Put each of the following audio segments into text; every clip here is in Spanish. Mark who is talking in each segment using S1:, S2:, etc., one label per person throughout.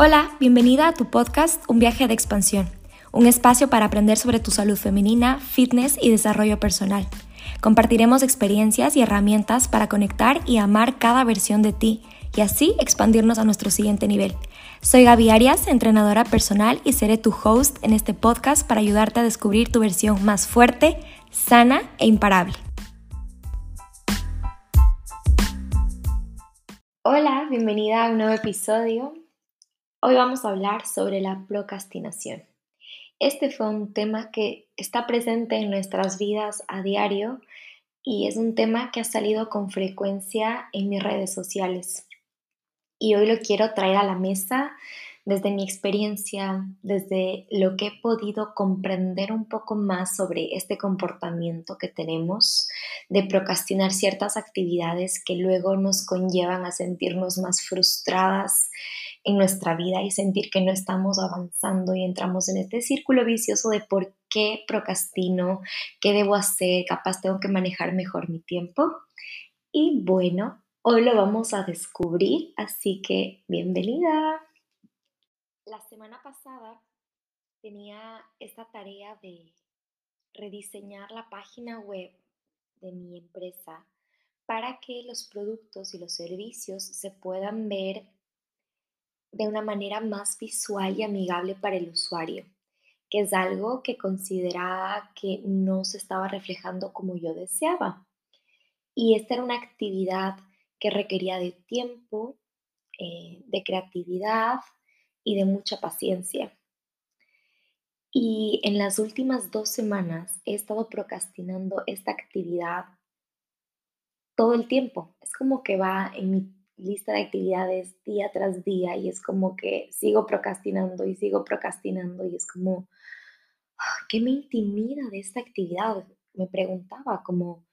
S1: Hola, bienvenida a tu podcast Un viaje de expansión, un espacio para aprender sobre tu salud femenina, fitness y desarrollo personal. Compartiremos experiencias y herramientas para conectar y amar cada versión de ti y así expandirnos a nuestro siguiente nivel. Soy Gaby Arias, entrenadora personal y seré tu host en este podcast para ayudarte a descubrir tu versión más fuerte, sana e imparable. Hola, bienvenida a un nuevo episodio. Hoy vamos a hablar sobre la procrastinación. Este fue un tema que está presente en nuestras vidas a diario y es un tema que ha salido con frecuencia en mis redes sociales. Y hoy lo quiero traer a la mesa desde mi experiencia, desde lo que he podido comprender un poco más sobre este comportamiento que tenemos de procrastinar ciertas actividades que luego nos conllevan a sentirnos más frustradas en nuestra vida y sentir que no estamos avanzando y entramos en este círculo vicioso de por qué procrastino, qué debo hacer, capaz tengo que manejar mejor mi tiempo. Y bueno, hoy lo vamos a descubrir, así que bienvenida. La semana pasada tenía esta tarea de rediseñar la página web de mi empresa para que los productos y los servicios se puedan ver de una manera más visual y amigable para el usuario, que es algo que consideraba que no se estaba reflejando como yo deseaba. Y esta era una actividad que requería de tiempo, eh, de creatividad y de mucha paciencia. Y en las últimas dos semanas he estado procrastinando esta actividad todo el tiempo. Es como que va en mi lista de actividades día tras día y es como que sigo procrastinando y sigo procrastinando y es como, ¿qué me intimida de esta actividad? Me preguntaba como,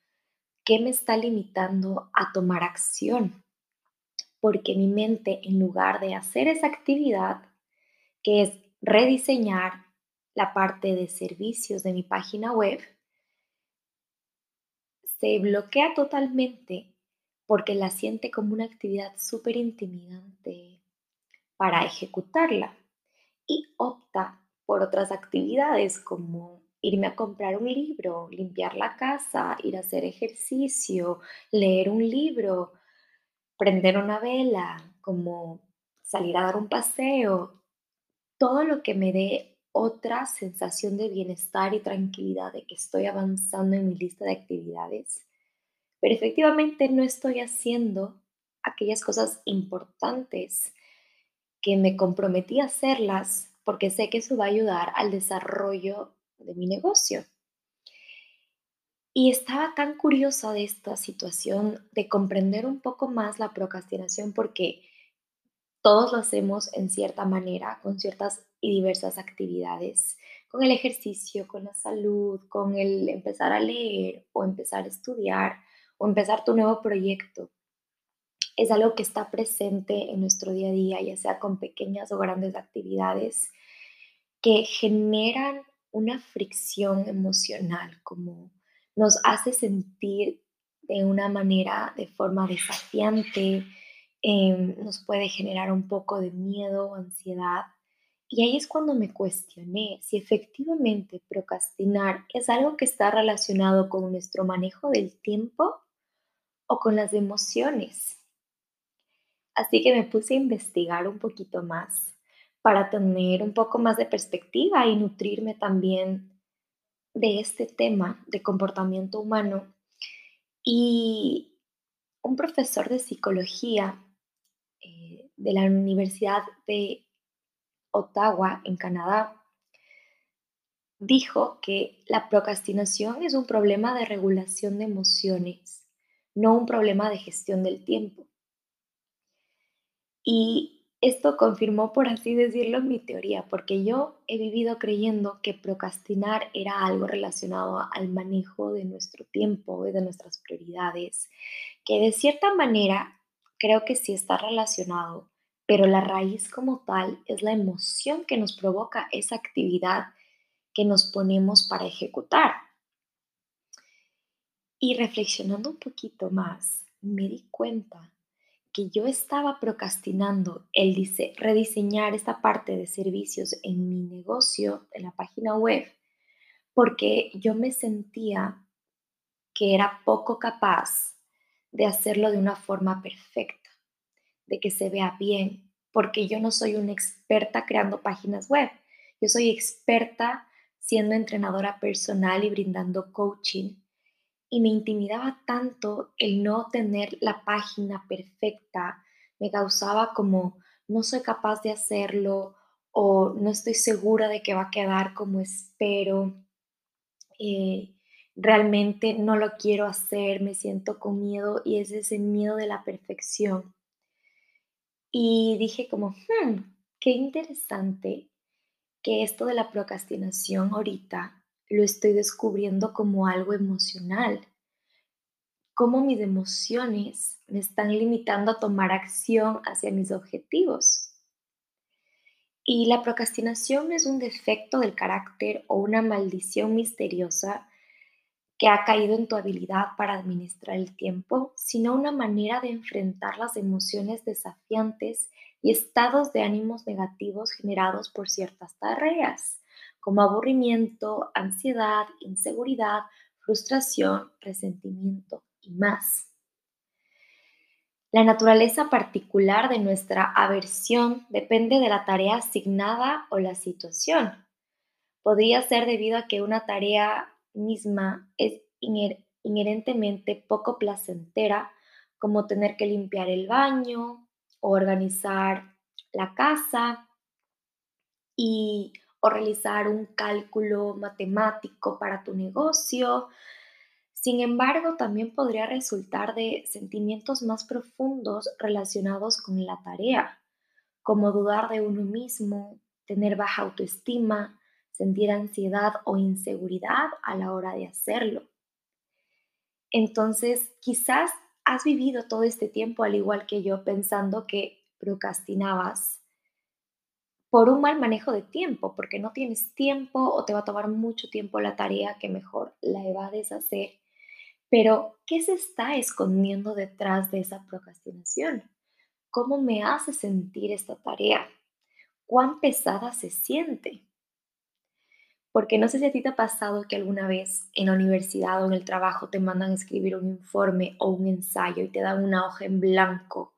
S1: ¿qué me está limitando a tomar acción? Porque mi mente, en lugar de hacer esa actividad, que es rediseñar la parte de servicios de mi página web, se bloquea totalmente porque la siente como una actividad súper intimidante para ejecutarla y opta por otras actividades como irme a comprar un libro, limpiar la casa, ir a hacer ejercicio, leer un libro, prender una vela, como salir a dar un paseo, todo lo que me dé otra sensación de bienestar y tranquilidad de que estoy avanzando en mi lista de actividades pero efectivamente no estoy haciendo aquellas cosas importantes que me comprometí a hacerlas porque sé que eso va a ayudar al desarrollo de mi negocio. Y estaba tan curiosa de esta situación, de comprender un poco más la procrastinación, porque todos lo hacemos en cierta manera, con ciertas y diversas actividades, con el ejercicio, con la salud, con el empezar a leer o empezar a estudiar o empezar tu nuevo proyecto. Es algo que está presente en nuestro día a día, ya sea con pequeñas o grandes actividades que generan una fricción emocional, como nos hace sentir de una manera, de forma desafiante, em, nos puede generar un poco de miedo o ansiedad. Y ahí es cuando me cuestioné si efectivamente procrastinar es algo que está relacionado con nuestro manejo del tiempo o con las emociones. Así que me puse a investigar un poquito más para tener un poco más de perspectiva y nutrirme también de este tema de comportamiento humano. Y un profesor de psicología eh, de la Universidad de Ottawa, en Canadá, dijo que la procrastinación es un problema de regulación de emociones no un problema de gestión del tiempo. Y esto confirmó, por así decirlo, mi teoría, porque yo he vivido creyendo que procrastinar era algo relacionado al manejo de nuestro tiempo y de nuestras prioridades, que de cierta manera creo que sí está relacionado, pero la raíz como tal es la emoción que nos provoca esa actividad que nos ponemos para ejecutar. Y reflexionando un poquito más, me di cuenta que yo estaba procrastinando el rediseñar esta parte de servicios en mi negocio, en la página web, porque yo me sentía que era poco capaz de hacerlo de una forma perfecta, de que se vea bien, porque yo no soy una experta creando páginas web, yo soy experta siendo entrenadora personal y brindando coaching. Y me intimidaba tanto el no tener la página perfecta, me causaba como no soy capaz de hacerlo o no estoy segura de que va a quedar como espero. Eh, realmente no lo quiero hacer, me siento con miedo y es ese miedo de la perfección. Y dije como, hmm, qué interesante que esto de la procrastinación ahorita lo estoy descubriendo como algo emocional. Cómo mis emociones me están limitando a tomar acción hacia mis objetivos. Y la procrastinación es un defecto del carácter o una maldición misteriosa que ha caído en tu habilidad para administrar el tiempo, sino una manera de enfrentar las emociones desafiantes y estados de ánimos negativos generados por ciertas tareas, como aburrimiento, ansiedad, inseguridad, frustración, resentimiento y más. La naturaleza particular de nuestra aversión depende de la tarea asignada o la situación. Podría ser debido a que una tarea misma es inherentemente poco placentera, como tener que limpiar el baño o organizar la casa y o realizar un cálculo matemático para tu negocio, sin embargo, también podría resultar de sentimientos más profundos relacionados con la tarea, como dudar de uno mismo, tener baja autoestima, sentir ansiedad o inseguridad a la hora de hacerlo. Entonces, quizás has vivido todo este tiempo, al igual que yo, pensando que procrastinabas por un mal manejo de tiempo, porque no tienes tiempo o te va a tomar mucho tiempo la tarea que mejor la evades hacer pero, ¿qué se está escondiendo detrás de esa procrastinación? ¿Cómo me hace sentir esta tarea? ¿Cuán pesada se siente? Porque no sé si a ti te ha pasado que alguna vez en la universidad o en el trabajo te mandan a escribir un informe o un ensayo y te dan una hoja en blanco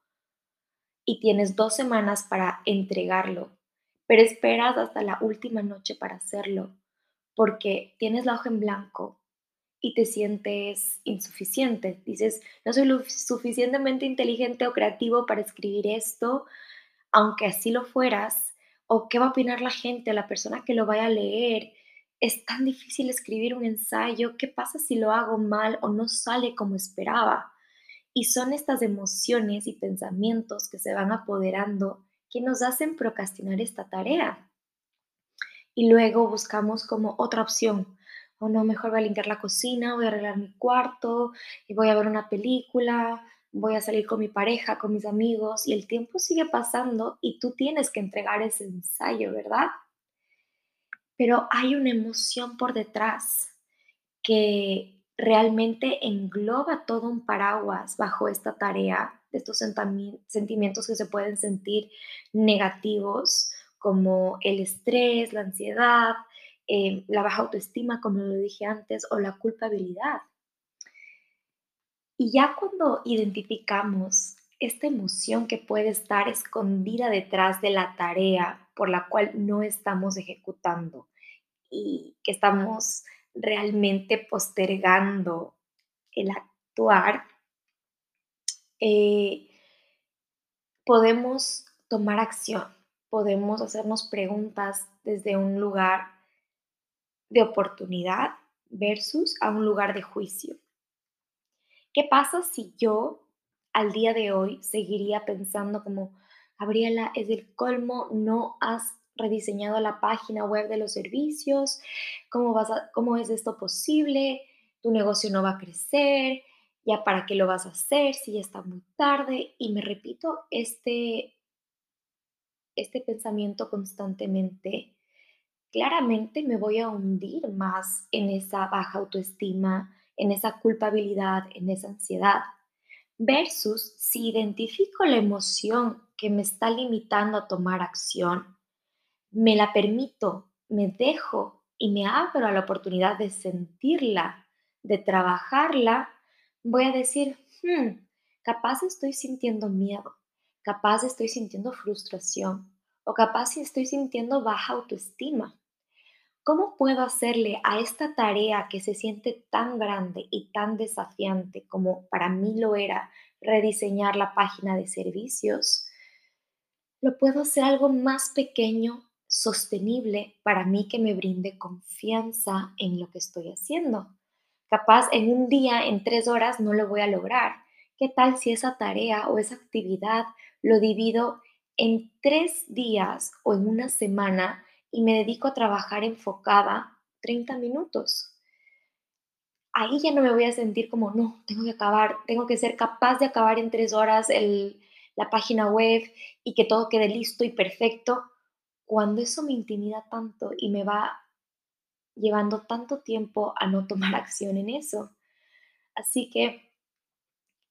S1: y tienes dos semanas para entregarlo, pero esperas hasta la última noche para hacerlo porque tienes la hoja en blanco y te sientes insuficiente. Dices, no soy lo suficientemente inteligente o creativo para escribir esto, aunque así lo fueras, o qué va a opinar la gente, la persona que lo vaya a leer. Es tan difícil escribir un ensayo, ¿qué pasa si lo hago mal o no sale como esperaba? Y son estas emociones y pensamientos que se van apoderando nos hacen procrastinar esta tarea. Y luego buscamos como otra opción, o no, mejor voy a limpiar la cocina, voy a arreglar mi cuarto y voy a ver una película, voy a salir con mi pareja, con mis amigos y el tiempo sigue pasando y tú tienes que entregar ese ensayo, ¿verdad? Pero hay una emoción por detrás que realmente engloba todo un paraguas bajo esta tarea de estos sentimientos que se pueden sentir negativos como el estrés, la ansiedad, eh, la baja autoestima, como lo dije antes, o la culpabilidad. Y ya cuando identificamos esta emoción que puede estar escondida detrás de la tarea por la cual no estamos ejecutando y que estamos realmente postergando el actuar, eh, podemos tomar acción, podemos hacernos preguntas desde un lugar de oportunidad versus a un lugar de juicio. ¿Qué pasa si yo al día de hoy seguiría pensando como, Gabriela, es el colmo, no has rediseñado la página web de los servicios, ¿cómo, vas cómo es esto posible? Tu negocio no va a crecer, ya para qué lo vas a hacer si ya está muy tarde. Y me repito este, este pensamiento constantemente claramente me voy a hundir más en esa baja autoestima, en esa culpabilidad, en esa ansiedad. versus si identifico la emoción que me está limitando a tomar acción, me la permito, me dejo y me abro a la oportunidad de sentirla, de trabajarla, voy a decir, hmm, capaz estoy sintiendo miedo, capaz estoy sintiendo frustración o capaz estoy sintiendo baja autoestima. ¿Cómo puedo hacerle a esta tarea que se siente tan grande y tan desafiante como para mí lo era rediseñar la página de servicios? Lo puedo hacer algo más pequeño, sostenible para mí que me brinde confianza en lo que estoy haciendo. Capaz en un día, en tres horas, no lo voy a lograr. ¿Qué tal si esa tarea o esa actividad lo divido en tres días o en una semana y me dedico a trabajar enfocada 30 minutos. Ahí ya no me voy a sentir como, no, tengo que acabar, tengo que ser capaz de acabar en tres horas la página web y que todo quede listo y perfecto, cuando eso me intimida tanto y me va llevando tanto tiempo a no tomar acción en eso. Así que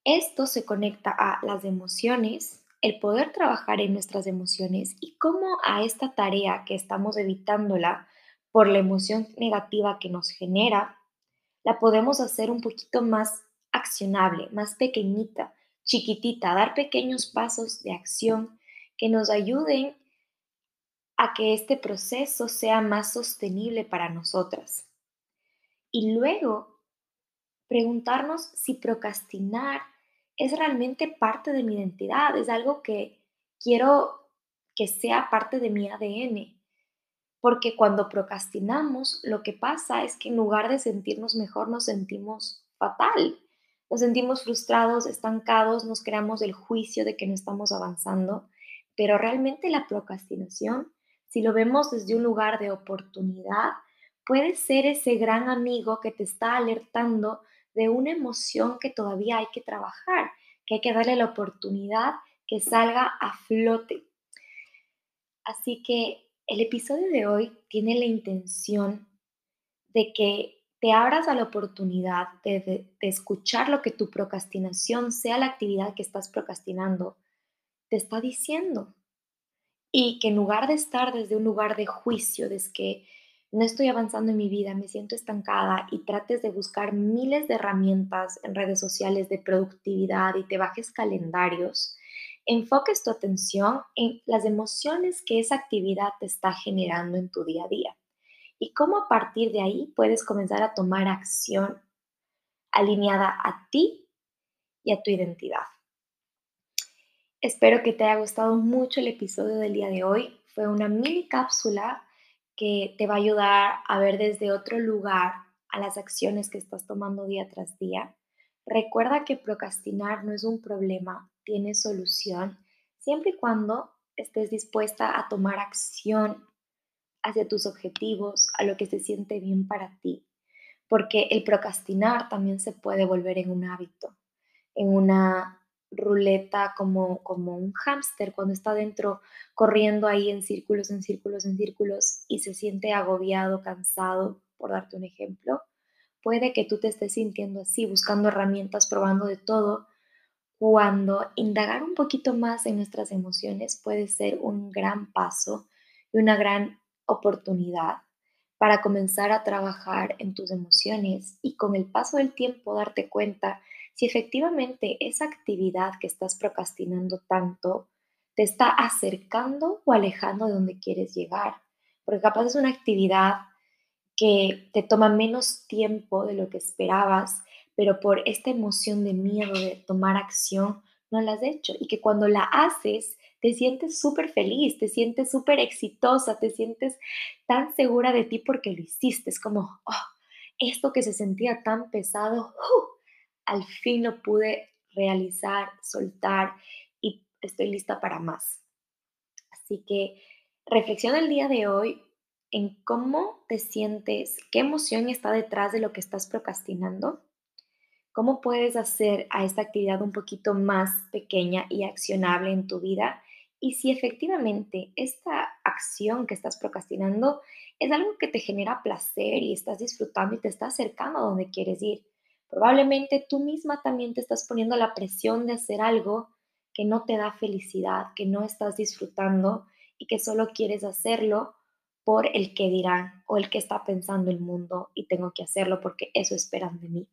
S1: esto se conecta a las emociones, el poder trabajar en nuestras emociones y cómo a esta tarea que estamos evitándola por la emoción negativa que nos genera, la podemos hacer un poquito más accionable, más pequeñita, chiquitita, dar pequeños pasos de acción que nos ayuden a que este proceso sea más sostenible para nosotras. Y luego, preguntarnos si procrastinar es realmente parte de mi identidad, es algo que quiero que sea parte de mi ADN. Porque cuando procrastinamos, lo que pasa es que en lugar de sentirnos mejor, nos sentimos fatal. Nos sentimos frustrados, estancados, nos creamos el juicio de que no estamos avanzando. Pero realmente la procrastinación, si lo vemos desde un lugar de oportunidad, puede ser ese gran amigo que te está alertando de una emoción que todavía hay que trabajar, que hay que darle la oportunidad que salga a flote. Así que el episodio de hoy tiene la intención de que te abras a la oportunidad de, escuchar lo que tu procrastinación, sea la actividad que estás procrastinando, te está diciendo. Y que en lugar de estar desde un lugar de juicio, desde que no estoy avanzando en mi vida, me siento estancada y trates de buscar miles de herramientas en redes sociales de productividad y te bajes calendarios, enfoques tu atención en las emociones que esa actividad te está generando en tu día a día y cómo a partir de ahí puedes comenzar a tomar acción alineada a ti y a tu identidad. Espero que te haya gustado mucho el episodio del día de hoy. Fue una mini cápsula que te va a ayudar a ver desde otro lugar a las acciones que estás tomando día tras día. Recuerda que procrastinar no es un problema, tiene solución, siempre y cuando estés dispuesta a tomar acción hacia tus objetivos, a lo que se siente bien para ti. Porque el procrastinar también se puede volver en un hábito, en una ruleta como, como un hámster cuando está dentro corriendo ahí en círculos, en círculos, en círculos y se siente agobiado, cansado, por darte un ejemplo. Puede que tú te estés sintiendo así, buscando herramientas, probando de todo, cuando indagar un poquito más en nuestras emociones puede ser un gran paso y una gran oportunidad para comenzar a trabajar en tus emociones y con el paso del tiempo darte cuenta si efectivamente esa actividad que estás procrastinando tanto te está acercando o alejando de donde quieres llegar. Porque capaz es una actividad que te toma menos tiempo de lo que esperabas, pero por esta emoción de miedo de tomar acción no la has hecho y que cuando la haces te sientes súper feliz, te sientes súper exitosa, te sientes tan segura de ti porque lo hiciste. Es como, oh, esto que se sentía tan pesado, ¡uh! Al fin lo pude realizar, soltar y estoy lista para más. Así que reflexiona el día de hoy en cómo te sientes, qué emoción está detrás de lo que estás procrastinando, cómo puedes hacer a esta actividad un poquito más pequeña y accionable en tu vida y si efectivamente esta acción que estás procrastinando es algo que te genera placer y estás disfrutando y te está acercando a donde quieres ir Probablemente tú misma también te estás poniendo la presión de hacer algo que no te da felicidad, que no estás disfrutando y que solo quieres hacerlo por el que dirán o el que está pensando el mundo y tengo que hacerlo porque eso esperan de mí.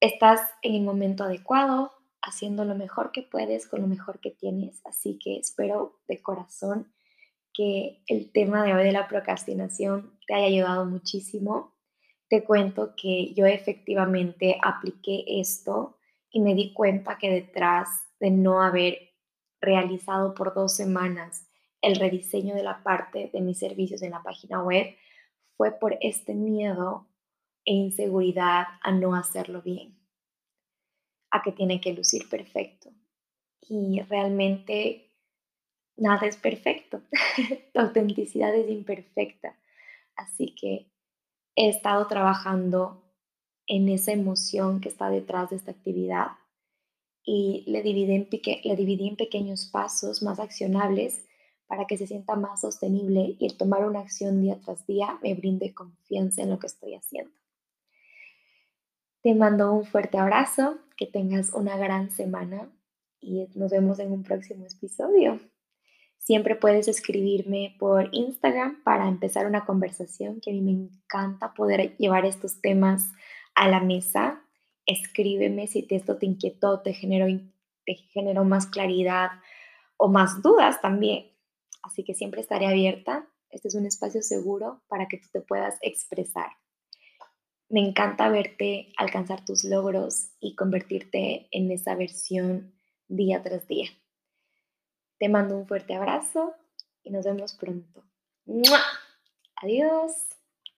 S1: Estás en el momento adecuado, haciendo lo mejor que puedes con lo mejor que tienes, así que espero de corazón que el tema de hoy de la procrastinación te haya ayudado muchísimo. Te cuento que yo efectivamente apliqué esto y me di cuenta que detrás de no haber realizado por dos semanas el rediseño de la parte de mis servicios en la página web fue por este miedo e inseguridad a no hacerlo bien, a que tiene que lucir perfecto. Y realmente nada es perfecto, la autenticidad es imperfecta. Así que he estado trabajando en esa emoción que está detrás de esta actividad y le dividí en, le dividí en pequeños pasos más accionables para que se sienta más sostenible y el tomar una acción día tras día me brinde confianza en lo que estoy haciendo. Te mando un fuerte abrazo, que tengas una gran semana y nos vemos en un próximo episodio. Siempre puedes escribirme por Instagram para empezar una conversación, que a mí me encanta poder llevar estos temas a la mesa. Escríbeme si esto te inquietó, te generó, te generó más claridad o más dudas también. Así que siempre estaré abierta. Este es un espacio seguro para que tú te puedas expresar. Me encanta verte alcanzar tus logros y convertirte en esa versión día tras día. Te mando un fuerte abrazo y nos vemos pronto. Adiós.